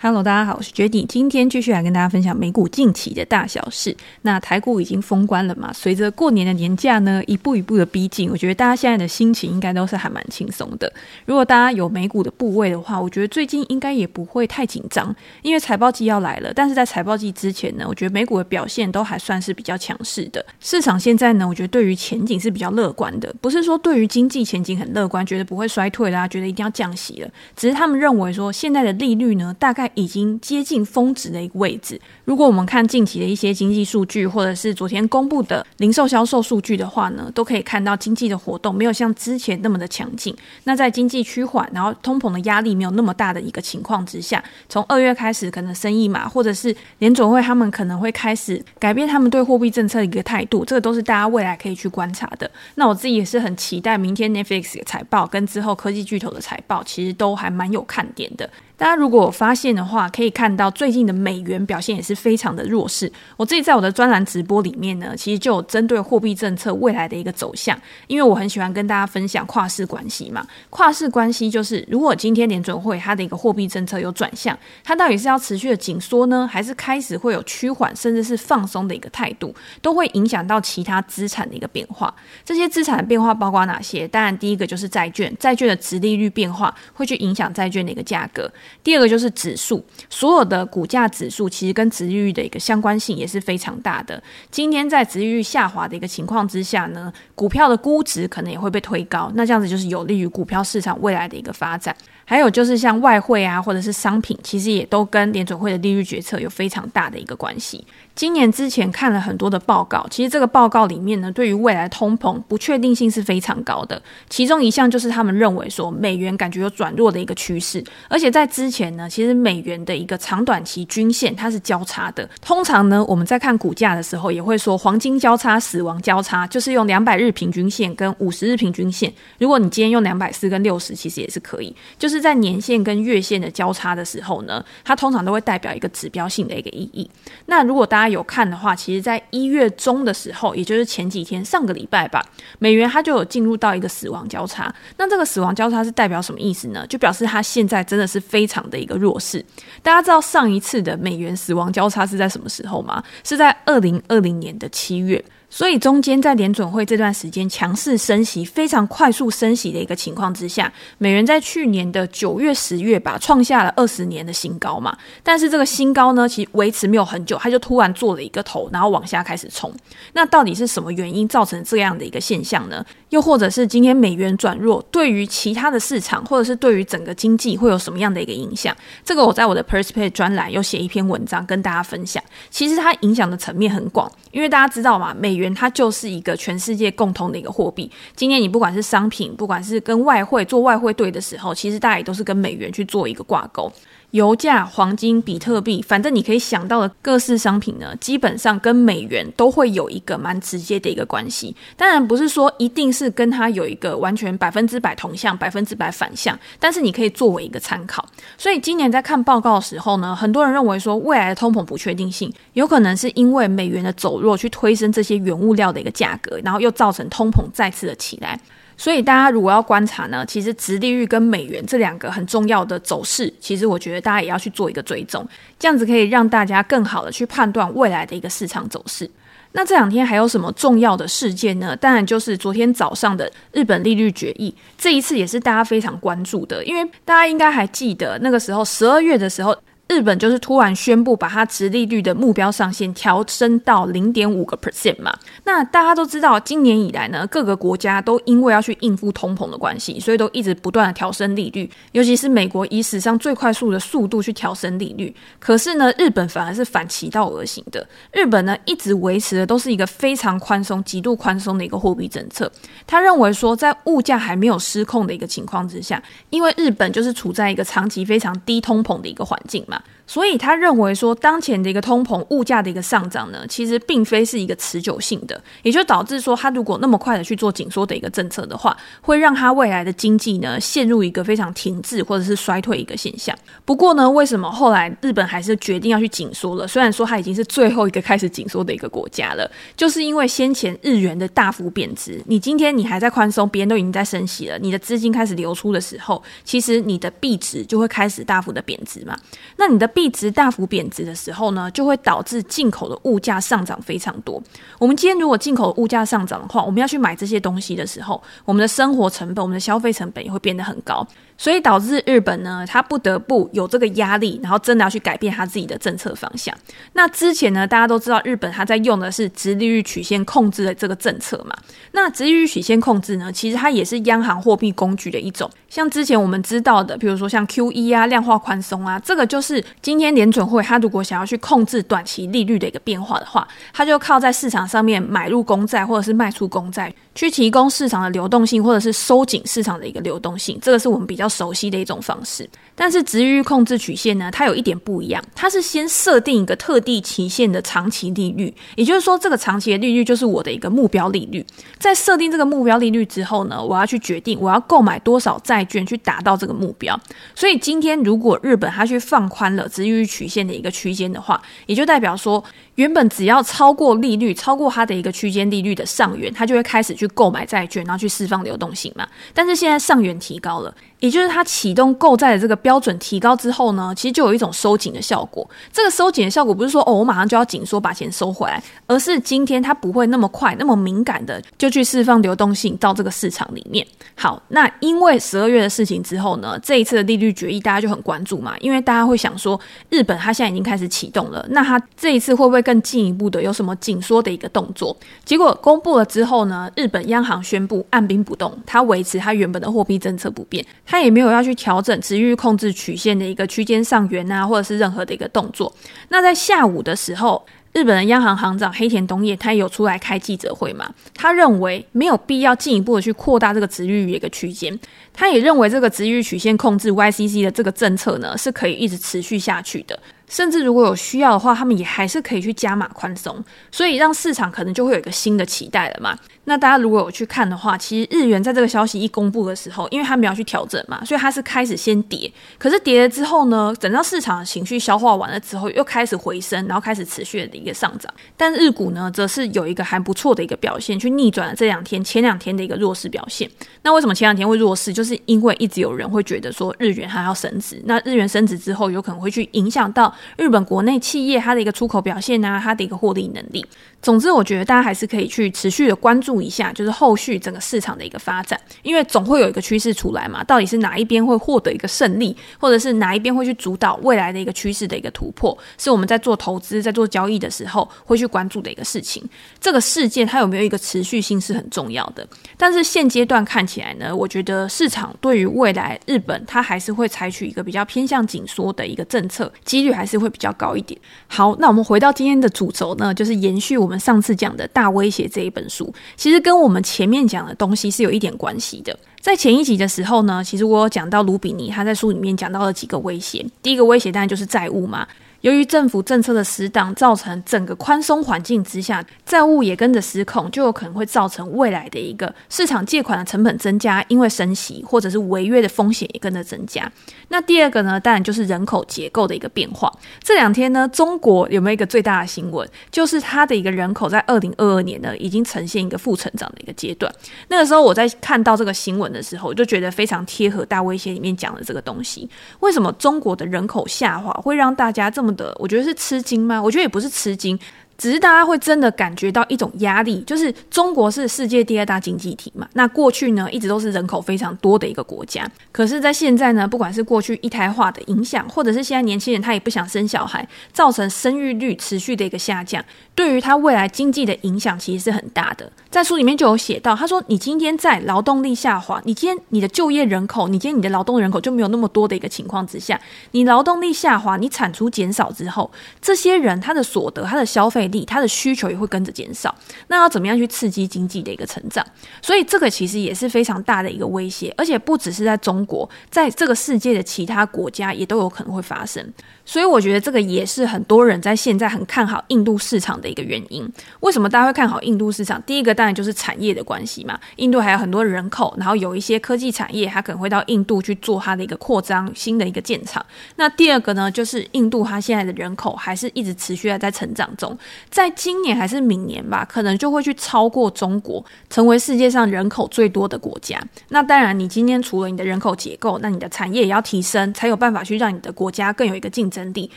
Hello，大家好，我是 Judy，今天继续来跟大家分享美股近期的大小事。那台股已经封关了嘛？随着过年的年假呢，一步一步的逼近，我觉得大家现在的心情应该都是还蛮轻松的。如果大家有美股的部位的话，我觉得最近应该也不会太紧张，因为财报季要来了。但是在财报季之前呢，我觉得美股的表现都还算是比较强势的。市场现在呢，我觉得对于前景是比较乐观的，不是说对于经济前景很乐观，觉得不会衰退啦，觉得一定要降息了，只是他们认为说现在的利率呢，大概。已经接近峰值的一个位置。如果我们看近期的一些经济数据，或者是昨天公布的零售销售数据的话呢，都可以看到经济的活动没有像之前那么的强劲。那在经济趋缓，然后通膨的压力没有那么大的一个情况之下，从二月开始，可能生意嘛，或者是联准会他们可能会开始改变他们对货币政策的一个态度，这个都是大家未来可以去观察的。那我自己也是很期待明天 Netflix 的财报跟之后科技巨头的财报，其实都还蛮有看点的。大家如果发现的话，可以看到最近的美元表现也是非常的弱势。我自己在我的专栏直播里面呢，其实就有针对货币政策未来的一个走向，因为我很喜欢跟大家分享跨市关系嘛。跨市关系就是，如果今天联准会它的一个货币政策有转向，它到底是要持续的紧缩呢，还是开始会有趋缓，甚至是放松的一个态度，都会影响到其他资产的一个变化。这些资产的变化包括哪些？当然，第一个就是债券，债券的殖利率变化会去影响债券的一个价格。第二个就是指数，所有的股价指数其实跟值域的一个相关性也是非常大的。今天在值域下滑的一个情况之下呢，股票的估值可能也会被推高，那这样子就是有利于股票市场未来的一个发展。还有就是像外汇啊，或者是商品，其实也都跟联准会的利率决策有非常大的一个关系。今年之前看了很多的报告，其实这个报告里面呢，对于未来通膨不确定性是非常高的。其中一项就是他们认为说，美元感觉有转弱的一个趋势，而且在之前呢，其实美元的一个长短期均线它是交叉的。通常呢，我们在看股价的时候，也会说黄金交叉、死亡交叉，就是用两百日平均线跟五十日平均线。如果你今天用两百四跟六十，其实也是可以，就是。是在年线跟月线的交叉的时候呢，它通常都会代表一个指标性的一个意义。那如果大家有看的话，其实在一月中的时候，也就是前几天，上个礼拜吧，美元它就有进入到一个死亡交叉。那这个死亡交叉是代表什么意思呢？就表示它现在真的是非常的一个弱势。大家知道上一次的美元死亡交叉是在什么时候吗？是在二零二零年的七月。所以中间在联准会这段时间强势升息、非常快速升息的一个情况之下，美元在去年的九月、十月吧，创下了二十年的新高嘛。但是这个新高呢，其实维持没有很久，它就突然做了一个头，然后往下开始冲。那到底是什么原因造成这样的一个现象呢？又或者是今天美元转弱，对于其他的市场，或者是对于整个经济会有什么样的一个影响？这个我在我的 Perspect 专栏有写一篇文章跟大家分享。其实它影响的层面很广，因为大家知道嘛，美元它就是一个全世界共同的一个货币。今天你不管是商品，不管是跟外汇做外汇对的时候，其实大家也都是跟美元去做一个挂钩。油价、黄金、比特币，反正你可以想到的各式商品呢，基本上跟美元都会有一个蛮直接的一个关系。当然不是说一定是跟它有一个完全百分之百同向、百分之百反向，但是你可以作为一个参考。所以今年在看报告的时候呢，很多人认为说未来的通膨不确定性有可能是因为美元的走弱去推升这些原物料的一个价格，然后又造成通膨再次的起来。所以大家如果要观察呢，其实殖利率跟美元这两个很重要的走势，其实我觉得大家也要去做一个追踪，这样子可以让大家更好的去判断未来的一个市场走势。那这两天还有什么重要的事件呢？当然就是昨天早上的日本利率决议，这一次也是大家非常关注的，因为大家应该还记得那个时候十二月的时候。日本就是突然宣布把它殖利率的目标上限调升到零点五个 percent 嘛。那大家都知道，今年以来呢，各个国家都因为要去应付通膨的关系，所以都一直不断的调升利率。尤其是美国以史上最快速的速度去调升利率，可是呢，日本反而是反其道而行的。日本呢，一直维持的都是一个非常宽松、极度宽松的一个货币政策。他认为说，在物价还没有失控的一个情况之下，因为日本就是处在一个长期非常低通膨的一个环境嘛。up 所以他认为说，当前的一个通膨物价的一个上涨呢，其实并非是一个持久性的，也就导致说，他如果那么快的去做紧缩的一个政策的话，会让他未来的经济呢陷入一个非常停滞或者是衰退一个现象。不过呢，为什么后来日本还是决定要去紧缩了？虽然说它已经是最后一个开始紧缩的一个国家了，就是因为先前日元的大幅贬值，你今天你还在宽松，别人都已经在升息了，你的资金开始流出的时候，其实你的币值就会开始大幅的贬值嘛。那你的币值大幅贬值的时候呢，就会导致进口的物价上涨非常多。我们今天如果进口物价上涨的话，我们要去买这些东西的时候，我们的生活成本、我们的消费成本也会变得很高。所以导致日本呢，他不得不有这个压力，然后真的要去改变他自己的政策方向。那之前呢，大家都知道日本他在用的是殖利率曲线控制的这个政策嘛。那殖利率曲线控制呢，其实它也是央行货币工具的一种。像之前我们知道的，比如说像 QE 啊、量化宽松啊，这个就是今天联准会它如果想要去控制短期利率的一个变化的话，它就靠在市场上面买入公债或者是卖出公债，去提供市场的流动性，或者是收紧市场的一个流动性。这个是我们比较。熟悉的一种方式，但是殖利率控制曲线呢，它有一点不一样，它是先设定一个特定期限的长期利率，也就是说，这个长期的利率就是我的一个目标利率。在设定这个目标利率之后呢，我要去决定我要购买多少债券去达到这个目标。所以今天如果日本它去放宽了殖利率曲线的一个区间的话，也就代表说，原本只要超过利率超过它的一个区间利率的上缘，它就会开始去购买债券，然后去释放流动性嘛。但是现在上缘提高了。也就是它启动购债的这个标准提高之后呢，其实就有一种收紧的效果。这个收紧的效果不是说哦，我马上就要紧缩把钱收回来，而是今天它不会那么快、那么敏感的就去释放流动性到这个市场里面。好，那因为十二月的事情之后呢，这一次的利率决议大家就很关注嘛，因为大家会想说，日本它现在已经开始启动了，那它这一次会不会更进一步的有什么紧缩的一个动作？结果公布了之后呢，日本央行宣布按兵不动，它维持它原本的货币政策不变。他也没有要去调整值域控制曲线的一个区间上缘啊，或者是任何的一个动作。那在下午的时候，日本的央行行长黑田东彦他有出来开记者会嘛，他认为没有必要进一步的去扩大这个值域一个区间。他也认为这个值域曲线控制 YCC 的这个政策呢，是可以一直持续下去的。甚至如果有需要的话，他们也还是可以去加码宽松，所以让市场可能就会有一个新的期待了嘛。那大家如果有去看的话，其实日元在这个消息一公布的时候，因为它没有去调整嘛，所以它是开始先跌。可是跌了之后呢，等到市场情绪消化完了之后，又开始回升，然后开始持续的一个上涨。但日股呢，则是有一个还不错的一个表现，去逆转了这两天前两天的一个弱势表现。那为什么前两天会弱势？就是因为一直有人会觉得说日元还要升值，那日元升值之后，有可能会去影响到。日本国内企业它的一个出口表现啊，它的一个获利能力。总之，我觉得大家还是可以去持续的关注一下，就是后续整个市场的一个发展，因为总会有一个趋势出来嘛。到底是哪一边会获得一个胜利，或者是哪一边会去主导未来的一个趋势的一个突破，是我们在做投资、在做交易的时候会去关注的一个事情。这个事件它有没有一个持续性是很重要的。但是现阶段看起来呢，我觉得市场对于未来日本它还是会采取一个比较偏向紧缩的一个政策，几率还是会比较高一点。好，那我们回到今天的主轴呢，就是延续我我们上次讲的大威胁这一本书，其实跟我们前面讲的东西是有一点关系的。在前一集的时候呢，其实我有讲到卢比尼他在书里面讲到了几个威胁，第一个威胁当然就是债务嘛。由于政府政策的失当，造成整个宽松环境之下，债务也跟着失控，就有可能会造成未来的一个市场借款的成本增加，因为升息或者是违约的风险也跟着增加。那第二个呢，当然就是人口结构的一个变化。这两天呢，中国有没有一个最大的新闻？就是它的一个人口在二零二二年呢，已经呈现一个负成长的一个阶段。那个时候我在看到这个新闻的时候，我就觉得非常贴合大威胁里面讲的这个东西。为什么中国的人口下滑会让大家这么？我觉得是吃惊吗？我觉得也不是吃惊。只是大家会真的感觉到一种压力，就是中国是世界第二大经济体嘛，那过去呢一直都是人口非常多的一个国家，可是，在现在呢，不管是过去一胎化的影响，或者是现在年轻人他也不想生小孩，造成生育率持续的一个下降，对于他未来经济的影响其实是很大的。在书里面就有写到，他说：“你今天在劳动力下滑，你今天你的就业人口，你今天你的劳动人口就没有那么多的一个情况之下，你劳动力下滑，你产出减少之后，这些人他的所得、他的消费。”力，它的需求也会跟着减少，那要怎么样去刺激经济的一个成长？所以这个其实也是非常大的一个威胁，而且不只是在中国，在这个世界的其他国家也都有可能会发生。所以我觉得这个也是很多人在现在很看好印度市场的一个原因。为什么大家会看好印度市场？第一个当然就是产业的关系嘛，印度还有很多人口，然后有一些科技产业，它可能会到印度去做它的一个扩张，新的一个建厂。那第二个呢，就是印度它现在的人口还是一直持续的在成长中。在今年还是明年吧，可能就会去超过中国，成为世界上人口最多的国家。那当然，你今天除了你的人口结构，那你的产业也要提升，才有办法去让你的国家更有一个竞争力。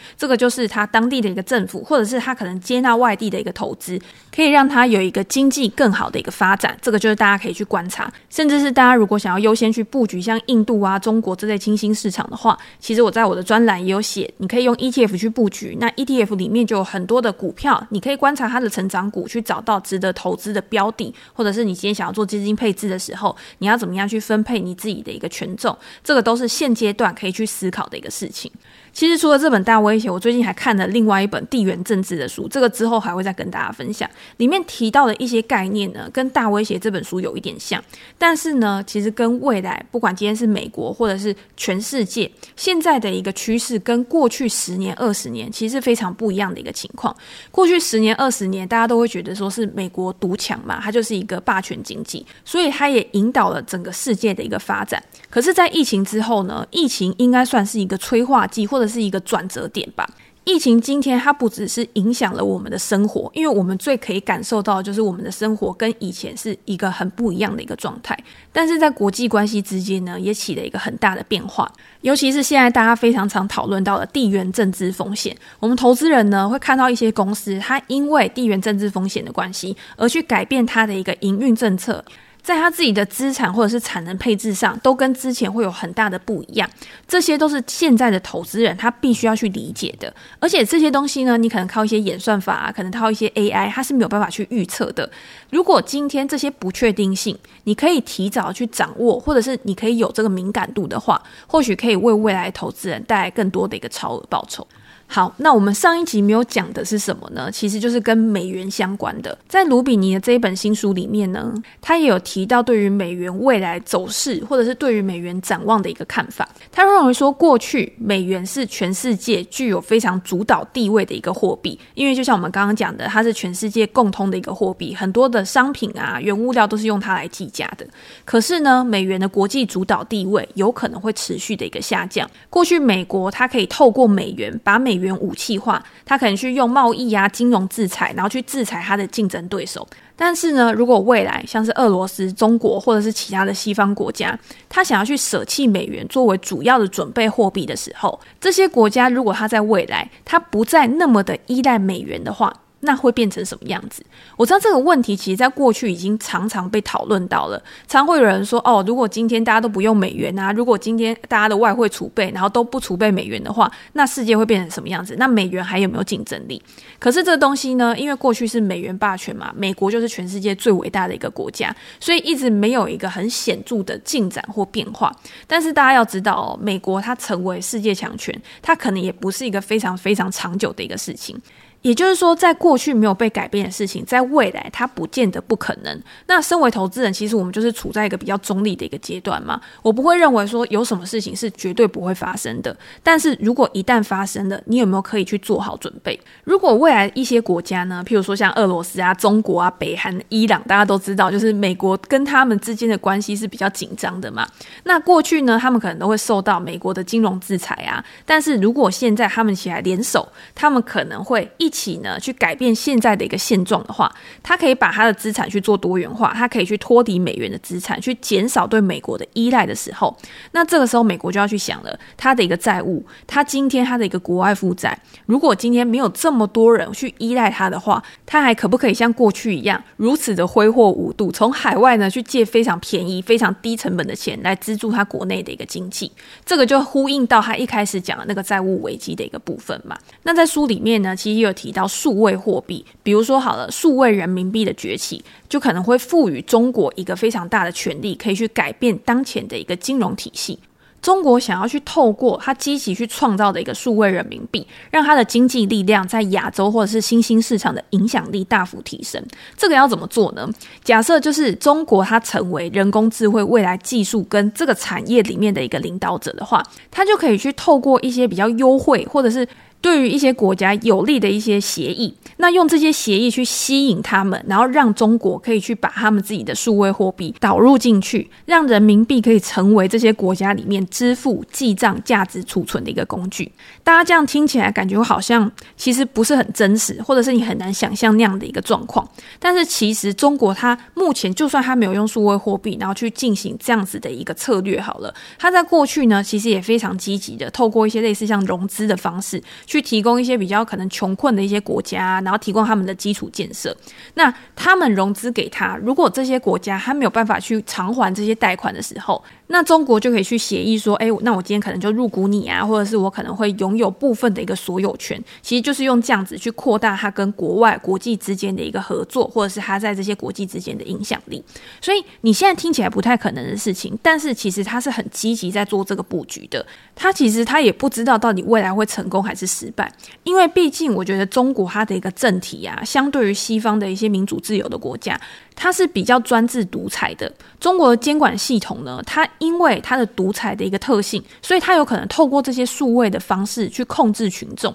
这个就是他当地的一个政府，或者是他可能接纳外地的一个投资，可以让他有一个经济更好的一个发展。这个就是大家可以去观察，甚至是大家如果想要优先去布局像印度啊、中国这类新兴市场的话，其实我在我的专栏也有写，你可以用 ETF 去布局。那 ETF 里面就有很多的股票，你可以观察它的成长股，去找到值得投资的标的，或者是你今天想要做基金配置的时候，你要怎么样去分配你自己的一个权重，这个都是现阶段可以去思考的一个事情。其实除了这本大威胁，我最近还看了另外一本地缘政治的书，这个之后还会再跟大家分享。里面提到的一些概念呢，跟大威胁这本书有一点像，但是呢，其实跟未来不管今天是美国或者是全世界现在的一个趋势，跟过去十年、二十年其实是非常不一样的一个情况。过去十年、二十年，大家都会觉得说是美国独强嘛，它就是一个霸权经济，所以它也引导了整个世界的一个发展。可是，在疫情之后呢，疫情应该算是一个催化剂，或这是一个转折点吧。疫情今天它不只是影响了我们的生活，因为我们最可以感受到的就是我们的生活跟以前是一个很不一样的一个状态。但是在国际关系之间呢，也起了一个很大的变化。尤其是现在大家非常常讨论到的地缘政治风险，我们投资人呢会看到一些公司，它因为地缘政治风险的关系而去改变它的一个营运政策。在他自己的资产或者是产能配置上，都跟之前会有很大的不一样。这些都是现在的投资人他必须要去理解的。而且这些东西呢，你可能靠一些演算法啊，可能靠一些 AI，它是没有办法去预测的。如果今天这些不确定性，你可以提早去掌握，或者是你可以有这个敏感度的话，或许可以为未来投资人带来更多的一个超额报酬。好，那我们上一集没有讲的是什么呢？其实就是跟美元相关的。在卢比尼的这一本新书里面呢，他也有提到对于美元未来走势，或者是对于美元展望的一个看法。他认为说，过去美元是全世界具有非常主导地位的一个货币，因为就像我们刚刚讲的，它是全世界共通的一个货币，很多的商品啊、原物料都是用它来计价的。可是呢，美元的国际主导地位有可能会持续的一个下降。过去美国它可以透过美元把美元武器化，他可能去用贸易啊、金融制裁，然后去制裁他的竞争对手。但是呢，如果未来像是俄罗斯、中国或者是其他的西方国家，他想要去舍弃美元作为主要的准备货币的时候，这些国家如果他在未来他不再那么的依赖美元的话，那会变成什么样子？我知道这个问题，其实在过去已经常常被讨论到了。常会有人说：“哦，如果今天大家都不用美元啊，如果今天大家的外汇储备，然后都不储备美元的话，那世界会变成什么样子？那美元还有没有竞争力？”可是这东西呢，因为过去是美元霸权嘛，美国就是全世界最伟大的一个国家，所以一直没有一个很显著的进展或变化。但是大家要知道哦，美国它成为世界强权，它可能也不是一个非常非常长久的一个事情。也就是说，在过去没有被改变的事情，在未来它不见得不可能。那身为投资人，其实我们就是处在一个比较中立的一个阶段嘛。我不会认为说有什么事情是绝对不会发生的。但是如果一旦发生了，你有没有可以去做好准备？如果未来一些国家呢，譬如说像俄罗斯啊、中国啊、北韩、伊朗，大家都知道，就是美国跟他们之间的关系是比较紧张的嘛。那过去呢，他们可能都会受到美国的金融制裁啊。但是如果现在他们起来联手，他们可能会一。一起呢，去改变现在的一个现状的话，他可以把他的资产去做多元化，他可以去脱离美元的资产，去减少对美国的依赖的时候，那这个时候美国就要去想了，他的一个债务，他今天他的一个国外负债，如果今天没有这么多人去依赖他的话，他还可不可以像过去一样如此的挥霍无度，从海外呢去借非常便宜、非常低成本的钱来资助他国内的一个经济？这个就呼应到他一开始讲的那个债务危机的一个部分嘛。那在书里面呢，其实有。提到数位货币，比如说好了，数位人民币的崛起，就可能会赋予中国一个非常大的权力，可以去改变当前的一个金融体系。中国想要去透过它积极去创造的一个数位人民币，让它的经济力量在亚洲或者是新兴市场的影响力大幅提升。这个要怎么做呢？假设就是中国它成为人工智慧未来技术跟这个产业里面的一个领导者的话，它就可以去透过一些比较优惠或者是。对于一些国家有利的一些协议，那用这些协议去吸引他们，然后让中国可以去把他们自己的数位货币导入进去，让人民币可以成为这些国家里面支付、记账、价值储存的一个工具。大家这样听起来感觉好像其实不是很真实，或者是你很难想象那样的一个状况。但是其实中国它目前就算它没有用数位货币，然后去进行这样子的一个策略好了，它在过去呢其实也非常积极的透过一些类似像融资的方式。去提供一些比较可能穷困的一些国家，然后提供他们的基础建设。那他们融资给他，如果这些国家他没有办法去偿还这些贷款的时候，那中国就可以去协议说，哎，那我今天可能就入股你啊，或者是我可能会拥有部分的一个所有权。其实就是用这样子去扩大他跟国外国际之间的一个合作，或者是他在这些国际之间的影响力。所以你现在听起来不太可能的事情，但是其实他是很积极在做这个布局的。他其实他也不知道到底未来会成功还是失败，因为毕竟我觉得中国它的一个政体啊，相对于西方的一些民主自由的国家。它是比较专制独裁的，中国的监管系统呢，它因为它的独裁的一个特性，所以它有可能透过这些数位的方式去控制群众。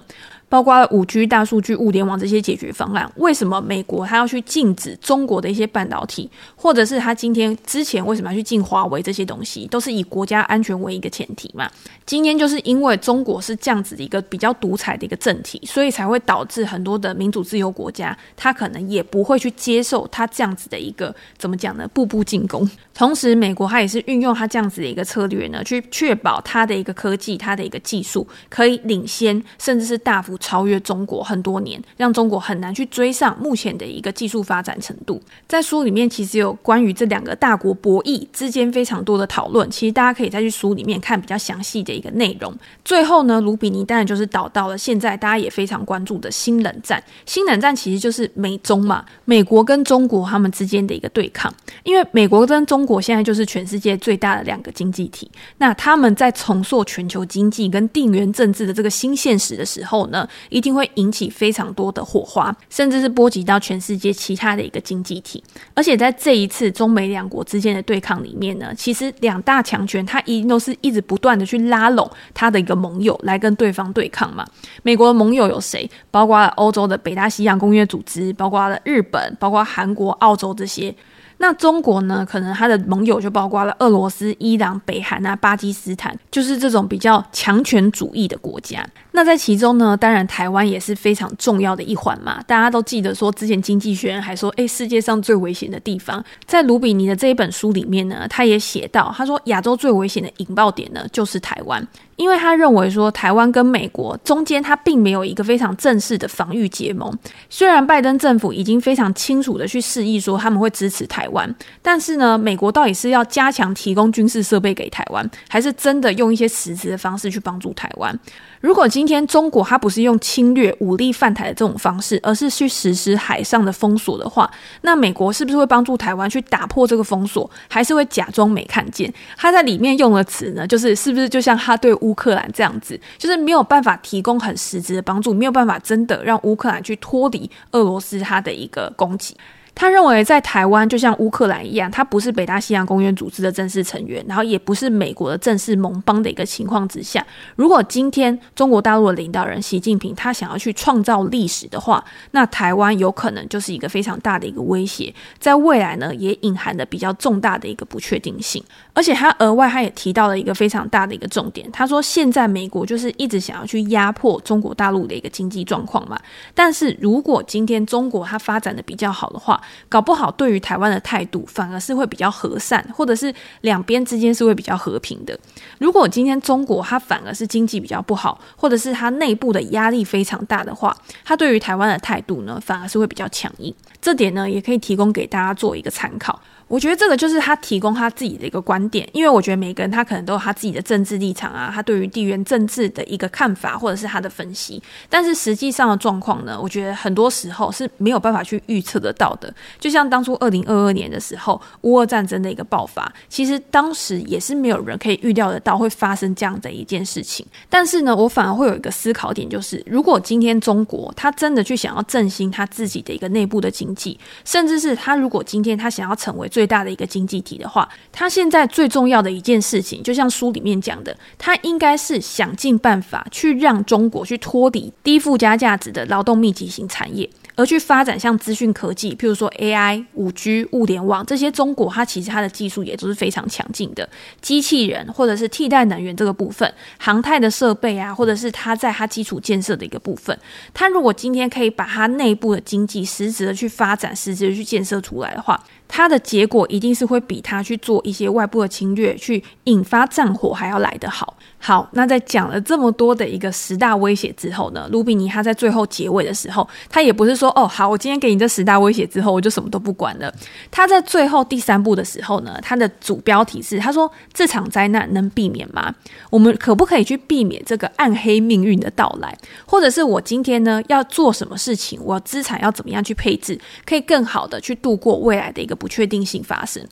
包括五 G、大数据、物联网这些解决方案，为什么美国它要去禁止中国的一些半导体，或者是它今天之前为什么要去禁华为这些东西，都是以国家安全为一个前提嘛？今天就是因为中国是这样子的一个比较独裁的一个政体，所以才会导致很多的民主自由国家，它可能也不会去接受它这样子的一个怎么讲呢？步步进攻。同时，美国它也是运用它这样子的一个策略呢，去确保它的一个科技、它的一个技术可以领先，甚至是大幅。超越中国很多年，让中国很难去追上目前的一个技术发展程度。在书里面，其实有关于这两个大国博弈之间非常多的讨论。其实大家可以再去书里面看比较详细的一个内容。最后呢，卢比尼当然就是导到了现在大家也非常关注的新冷战。新冷战其实就是美中嘛，美国跟中国他们之间的一个对抗。因为美国跟中国现在就是全世界最大的两个经济体，那他们在重塑全球经济跟地缘政治的这个新现实的时候呢，一定会引起非常多的火花，甚至是波及到全世界其他的一个经济体。而且在这一次中美两国之间的对抗里面呢，其实两大强权它一定都是一直不断的去拉拢它的一个盟友来跟对方对抗嘛。美国的盟友有谁？包括欧洲的北大西洋公约组织，包括了日本，包括韩国、澳洲这些。那中国呢？可能他的盟友就包括了俄罗斯、伊朗、北韩啊、巴基斯坦，就是这种比较强权主义的国家。那在其中呢，当然台湾也是非常重要的一环嘛。大家都记得说，之前《经济学人》还说，诶，世界上最危险的地方，在卢比尼的这一本书里面呢，他也写到，他说亚洲最危险的引爆点呢，就是台湾。因为他认为说，台湾跟美国中间，他并没有一个非常正式的防御结盟。虽然拜登政府已经非常清楚的去示意说他们会支持台湾，但是呢，美国到底是要加强提供军事设备给台湾，还是真的用一些实质的方式去帮助台湾？如果今天中国它不是用侵略武力犯台的这种方式，而是去实施海上的封锁的话，那美国是不是会帮助台湾去打破这个封锁，还是会假装没看见？他在里面用的词呢，就是是不是就像他对乌克兰这样子，就是没有办法提供很实质的帮助，没有办法真的让乌克兰去脱离俄罗斯他的一个攻击。他认为，在台湾就像乌克兰一样，他不是北大西洋公约组织的正式成员，然后也不是美国的正式盟邦的一个情况之下，如果今天中国大陆的领导人习近平他想要去创造历史的话，那台湾有可能就是一个非常大的一个威胁，在未来呢，也隐含的比较重大的一个不确定性。而且他额外他也提到了一个非常大的一个重点，他说现在美国就是一直想要去压迫中国大陆的一个经济状况嘛，但是如果今天中国它发展的比较好的话，搞不好对于台湾的态度反而是会比较和善，或者是两边之间是会比较和平的。如果今天中国它反而是经济比较不好，或者是它内部的压力非常大的话，它对于台湾的态度呢，反而是会比较强硬。这点呢，也可以提供给大家做一个参考。我觉得这个就是他提供他自己的一个观点，因为我觉得每个人他可能都有他自己的政治立场啊，他对于地缘政治的一个看法或者是他的分析，但是实际上的状况呢，我觉得很多时候是没有办法去预测得到的。就像当初二零二二年的时候，乌俄战争的一个爆发，其实当时也是没有人可以预料得到会发生这样的一件事情。但是呢，我反而会有一个思考点，就是如果今天中国他真的去想要振兴他自己的一个内部的经济，甚至是他如果今天他想要成为最大的一个经济体的话，他现在最重要的一件事情，就像书里面讲的，他应该是想尽办法去让中国去脱离低附加价值的劳动密集型产业。而去发展像资讯科技，譬如说 AI、五 G、物联网这些，中国它其实它的技术也都是非常强劲的。机器人或者是替代能源这个部分，航太的设备啊，或者是它在它基础建设的一个部分，它如果今天可以把它内部的经济实质的去发展，实质的去建设出来的话，它的结果一定是会比他去做一些外部的侵略，去引发战火还要来得好。好，那在讲了这么多的一个十大威胁之后呢，卢比尼他在最后结尾的时候，他也不是说哦，好，我今天给你这十大威胁之后，我就什么都不管了。他在最后第三步的时候呢，他的主标题是他说，这场灾难能避免吗？我们可不可以去避免这个暗黑命运的到来？或者是我今天呢要做什么事情？我资产要怎么样去配置，可以更好的去度过未来的一个不确定性发生？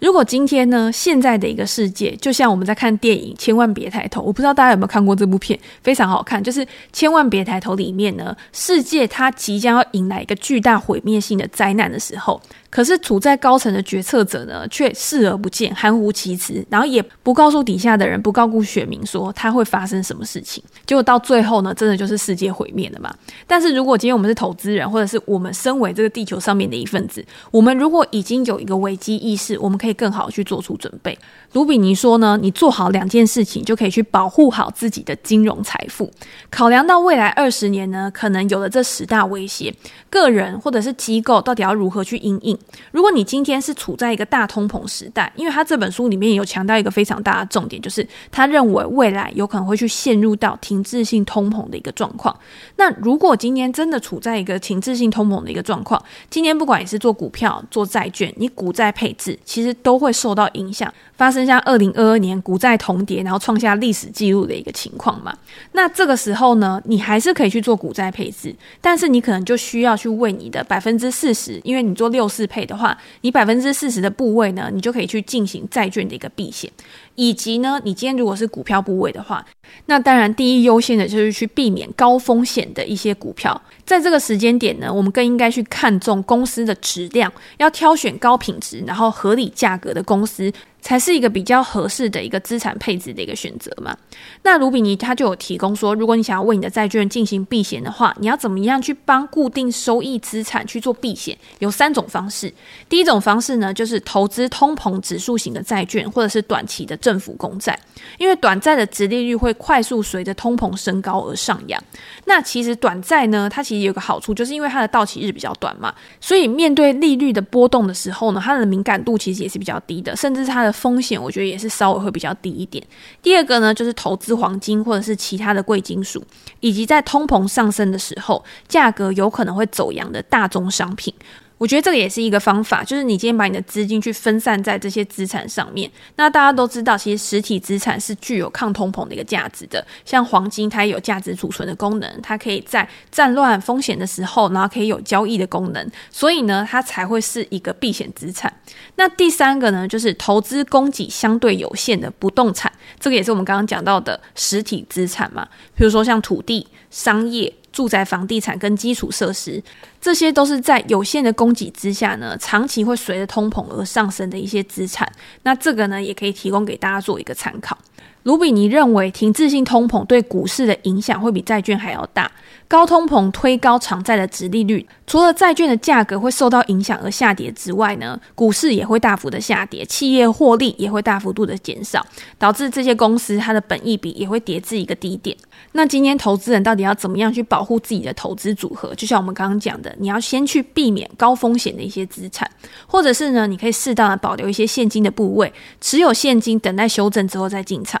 如果今天呢，现在的一个世界就像我们在看电影《千万别抬头》，我不知道大家有没有看过这部片，非常好看。就是《千万别抬头》里面呢，世界它即将要迎来一个巨大毁灭性的灾难的时候。可是处在高层的决策者呢，却视而不见，含糊其辞，然后也不告诉底下的人，不告诉选民说他会发生什么事情。结果到最后呢，真的就是世界毁灭了嘛。但是如果今天我们是投资人，或者是我们身为这个地球上面的一份子，我们如果已经有一个危机意识，我们可以更好去做出准备。卢比尼说呢，你做好两件事情，就可以去保护好自己的金融财富。考量到未来二十年呢，可能有了这十大威胁，个人或者是机构到底要如何去应应？如果你今天是处在一个大通膨时代，因为他这本书里面有强调一个非常大的重点，就是他认为未来有可能会去陷入到停滞性通膨的一个状况。那如果今天真的处在一个停滞性通膨的一个状况，今天不管你是做股票、做债券，你股债配置其实都会受到影响，发生像二零二二年股债同跌，然后创下历史记录的一个情况嘛。那这个时候呢，你还是可以去做股债配置，但是你可能就需要去为你的百分之四十，因为你做六四配的话，你百分之四十的部位呢，你就可以去进行债券的一个避险，以及呢，你今天如果是股票部位的话，那当然第一优先的就是去避免高风险的一些股票。在这个时间点呢，我们更应该去看重公司的质量，要挑选高品质然后合理价格的公司。才是一个比较合适的一个资产配置的一个选择嘛。那卢比尼他就有提供说，如果你想要为你的债券进行避险的话，你要怎么样去帮固定收益资产去做避险？有三种方式。第一种方式呢，就是投资通膨指数型的债券，或者是短期的政府公债，因为短债的殖利率会快速随着通膨升高而上扬。那其实短债呢，它其实有个好处，就是因为它的到期日比较短嘛，所以面对利率的波动的时候呢，它的敏感度其实也是比较低的，甚至它的。风险我觉得也是稍微会比较低一点。第二个呢，就是投资黄金或者是其他的贵金属，以及在通膨上升的时候，价格有可能会走扬的大宗商品。我觉得这个也是一个方法，就是你今天把你的资金去分散在这些资产上面。那大家都知道，其实实体资产是具有抗通膨的一个价值的。像黄金，它也有价值储存的功能，它可以在战乱风险的时候，然后可以有交易的功能，所以呢，它才会是一个避险资产。那第三个呢，就是投资供给相对有限的不动产，这个也是我们刚刚讲到的实体资产嘛，比如说像土地、商业。住宅房地产跟基础设施，这些都是在有限的供给之下呢，长期会随着通膨而上升的一些资产。那这个呢，也可以提供给大家做一个参考。卢比尼认为，停滞性通膨对股市的影响会比债券还要大。高通膨推高长债的殖利率，除了债券的价格会受到影响而下跌之外呢，股市也会大幅的下跌，企业获利也会大幅度的减少，导致这些公司它的本益比也会跌至一个低点。那今天投资人到底要怎么样去保护自己的投资组合？就像我们刚刚讲的，你要先去避免高风险的一些资产，或者是呢，你可以适当的保留一些现金的部位，持有现金等待修正之后再进场。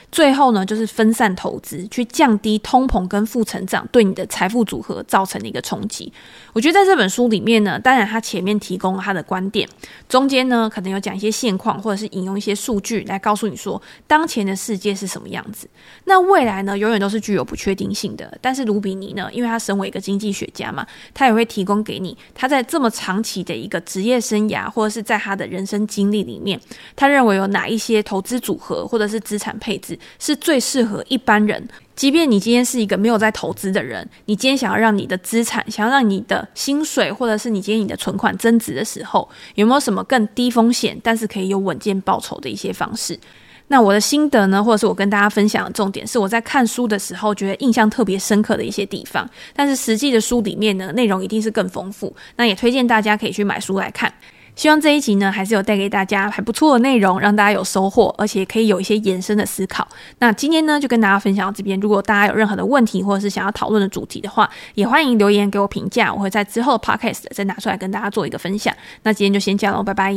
最后呢，就是分散投资，去降低通膨跟负成长对你的财富组合造成的一个冲击。我觉得在这本书里面呢，当然他前面提供了他的观点，中间呢可能有讲一些现况，或者是引用一些数据来告诉你说，当前的世界是什么样子。那未来呢，永远都是具有不确定性的。但是卢比尼呢，因为他身为一个经济学家嘛，他也会提供给你他在这么长期的一个职业生涯，或者是在他的人生经历里面，他认为有哪一些投资组合或者是资产配置是最适合一般人。即便你今天是一个没有在投资的人，你今天想要让你的资产，想要让你的薪水，或者是你今天你的存款增值的时候，有没有什么更低风险，但是可以有稳健报酬的一些方式？那我的心得呢，或者是我跟大家分享的重点，是我在看书的时候觉得印象特别深刻的一些地方。但是实际的书里面呢，内容一定是更丰富。那也推荐大家可以去买书来看。希望这一集呢，还是有带给大家还不错的内容，让大家有收获，而且可以有一些延伸的思考。那今天呢，就跟大家分享到这边。如果大家有任何的问题，或者是想要讨论的主题的话，也欢迎留言给我评价，我会在之后的 podcast 再拿出来跟大家做一个分享。那今天就先这样喽，拜拜。